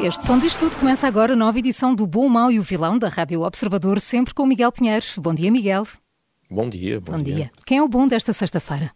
Este som diz tudo. Começa agora a nova edição do Bom, Mau e o Vilão da Rádio Observador, sempre com Miguel Pinheiro. Bom dia, Miguel. Bom dia, bom, Bom dia. dia. Quem é o bom desta sexta-feira?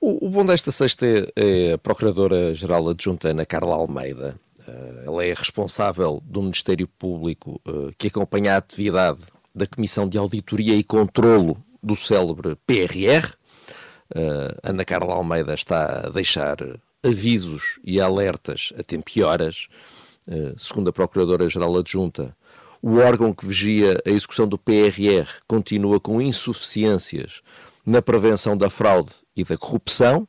O, o bom desta sexta é, é a Procuradora-Geral Adjunta Ana Carla Almeida. Uh, ela é responsável do Ministério Público uh, que acompanha a atividade da Comissão de Auditoria e Controlo do célebre PRR. Uh, Ana Carla Almeida está a deixar avisos e alertas a tempo e horas eh, segundo a Procuradora-Geral Adjunta, o órgão que vigia a execução do PRR continua com insuficiências na prevenção da fraude e da corrupção.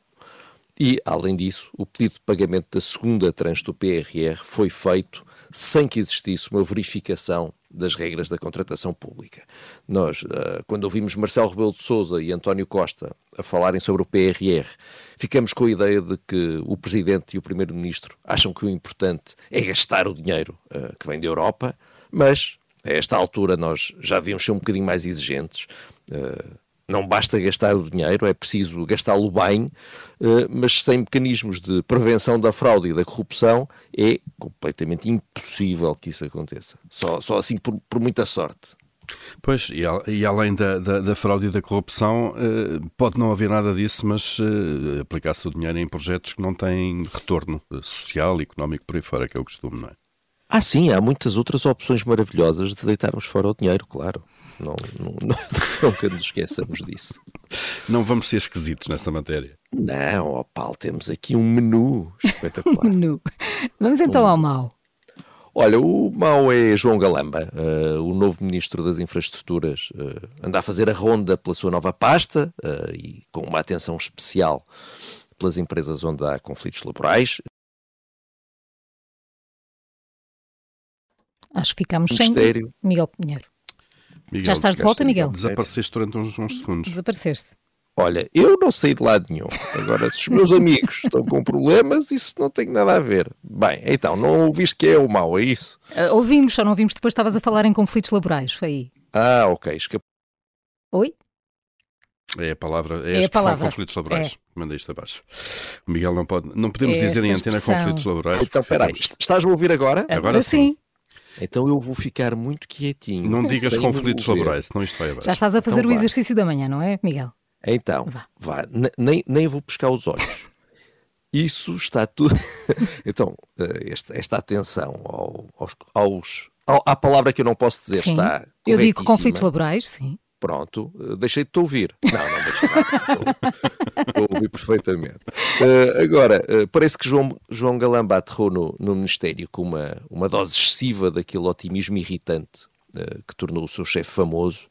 E, além disso, o pedido de pagamento da segunda tranche do PRR foi feito sem que existisse uma verificação das regras da contratação pública. Nós, eh, quando ouvimos Marcelo Rebelo de Sousa e António Costa a falarem sobre o PRR, ficamos com a ideia de que o Presidente e o Primeiro-Ministro acham que o importante é gastar o dinheiro eh, que vem da Europa, mas a esta altura nós já devíamos ser um bocadinho mais exigentes. Uh, não basta gastar o dinheiro, é preciso gastá-lo bem, eh, mas sem mecanismos de prevenção da fraude e da corrupção é completamente impossível que isso aconteça. Só, só assim por, por muita sorte. Pois, e, e além da, da, da, fraude e da corrupção, eh, pode não haver nada disso, mas eh, aplicar-se o dinheiro em projetos que não têm retorno social, económico, por aí fora, que é o costume, não é? Ah, sim, há muitas outras opções maravilhosas de deitarmos fora o dinheiro, claro. Não, não, não, nunca nos esqueçamos disso. Não vamos ser esquisitos nessa matéria. Não, ó Paulo, temos aqui um menu espetacular. um menu. Vamos então um... ao mau. Olha, o mau é João Galamba, uh, o novo Ministro das Infraestruturas. Uh, anda a fazer a ronda pela sua nova pasta uh, e com uma atenção especial pelas empresas onde há conflitos laborais. Acho que ficamos Ministério. sem Miguel Pinheiro. Miguel, Já estás de volta, Miguel? Desapareceste durante uns, uns segundos. Desapareceste. Olha, eu não saí de lado nenhum. Agora, se os meus amigos estão com problemas, isso não tem nada a ver. Bem, então, não ouviste que é o mau, é isso? Uh, ouvimos, só não ouvimos depois estavas a falar em conflitos laborais, foi aí. Ah, ok. Escap... Oi? É a palavra, é, é a expressão palavra. conflitos laborais. É. Manda isto abaixo. O Miguel não pode, não podemos é dizer em antena expressão. conflitos laborais. Então, peraí, estás-me a ouvir agora? Agora, agora sim. sim. Então eu vou ficar muito quietinho. Não digas conflitos laborais, senão isto vai abaixo. Já estás a fazer então, o exercício da manhã, não é, Miguel? Então, vá. vá. Nem, nem vou pescar os olhos. Isso está tudo. então, eh, esta, esta atenção aos, aos, à palavra que eu não posso dizer sim. está. Eu digo conflitos laborais, sim. Pronto, eh, deixei de te ouvir. Não, não deixei nada. Perfeitamente. Uh, agora, uh, parece que João, João Galamba aterrou no, no Ministério com uma, uma dose excessiva daquele otimismo irritante uh, que tornou o seu chefe famoso.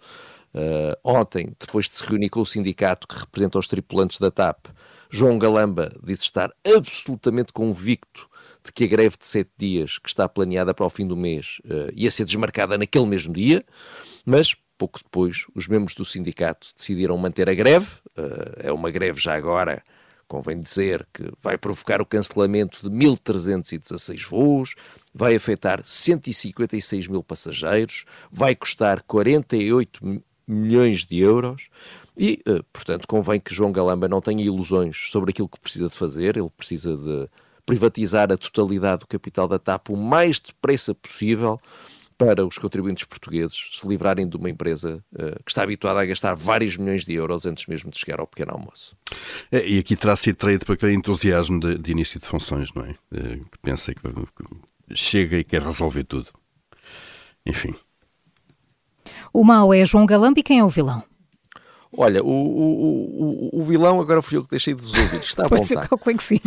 ontem, depois de se reunir com o sindicato que representa os tripulantes da TAP, João Galamba disse estar absolutamente convicto de que a greve de sete dias que está planeada para o fim do mês ia ser desmarcada naquele mesmo dia, mas pouco depois, os membros do sindicato decidiram manter a greve. Uh, é uma greve já agora, convém dizer, que vai provocar o cancelamento de 1.316 voos, vai afetar 156 mil passageiros, vai custar 48 milhões de euros e, uh, portanto, convém que João Galamba não tenha ilusões sobre aquilo que precisa de fazer. Ele precisa de privatizar a totalidade do capital da TAP o mais depressa possível para os contribuintes portugueses se livrarem de uma empresa uh, que está habituada a gastar vários milhões de euros antes mesmo de chegar ao pequeno almoço. É, e aqui terá sido traído por aquele entusiasmo de, de, início de funções, não é? Uh, que pensa que, que chega e quer resolver tudo. Enfim. O mau é João Galambi e quem é o vilão? Olha, o, o, o, o vilão agora fui eu que deixei de vos ouvir. Está à vontade. Ser, que sim.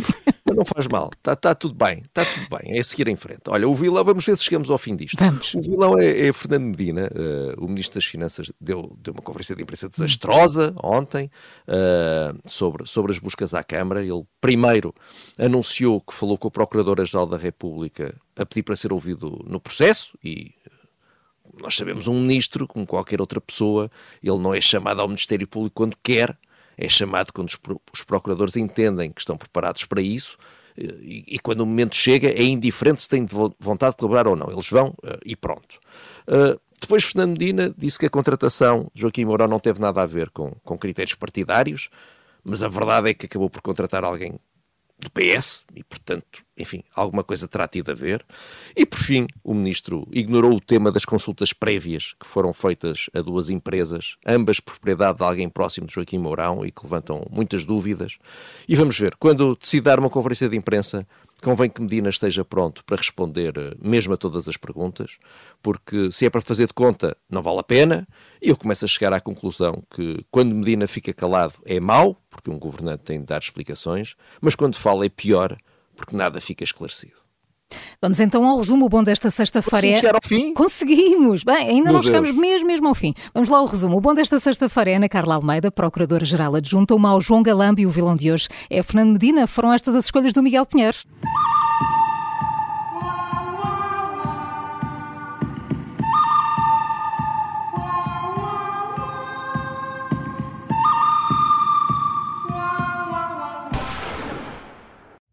Mas não faz mal, está tá tudo bem, está tudo bem, é seguir em frente. Olha, o vilão, vamos ver se chegamos ao fim disto. Vamos. O vilão é, é Fernando Medina, uh, o Ministro das Finanças deu, deu uma conferência de imprensa desastrosa ontem uh, sobre, sobre as buscas à Câmara. Ele primeiro anunciou que falou com o Procurador-Geral da República a pedir para ser ouvido no processo e nós sabemos um ministro, como qualquer outra pessoa, ele não é chamado ao Ministério Público quando quer, é chamado quando os procuradores entendem que estão preparados para isso e, e quando o momento chega é indiferente se têm vontade de colaborar ou não. Eles vão eh, e pronto. Uh, depois Fernando Medina disse que a contratação de Joaquim Mourão não teve nada a ver com, com critérios partidários, mas a verdade é que acabou por contratar alguém do PS e, portanto, enfim, alguma coisa terá tido a ver. E, por fim, o ministro ignorou o tema das consultas prévias que foram feitas a duas empresas, ambas propriedade de alguém próximo de Joaquim Mourão e que levantam muitas dúvidas. E vamos ver, quando decidir dar uma conferência de imprensa, convém que Medina esteja pronto para responder eh, mesmo a todas as perguntas, porque se é para fazer de conta, não vale a pena, e eu começo a chegar à conclusão que quando Medina fica calado é mau, porque um governante tem de dar explicações, mas quando fala é pior, porque nada fica esclarecido. Vamos então ao resumo. O bom desta sexta-feira é. chegar ao fim? Conseguimos! Bem, ainda Meu não chegamos mesmo, mesmo ao fim. Vamos lá ao resumo. O bom desta sexta-feira é Ana Carla Almeida, Procuradora-Geral Adjunta, o mau João Galambi e o vilão de hoje é Fernando Medina. Foram estas as escolhas do Miguel Pinheiro.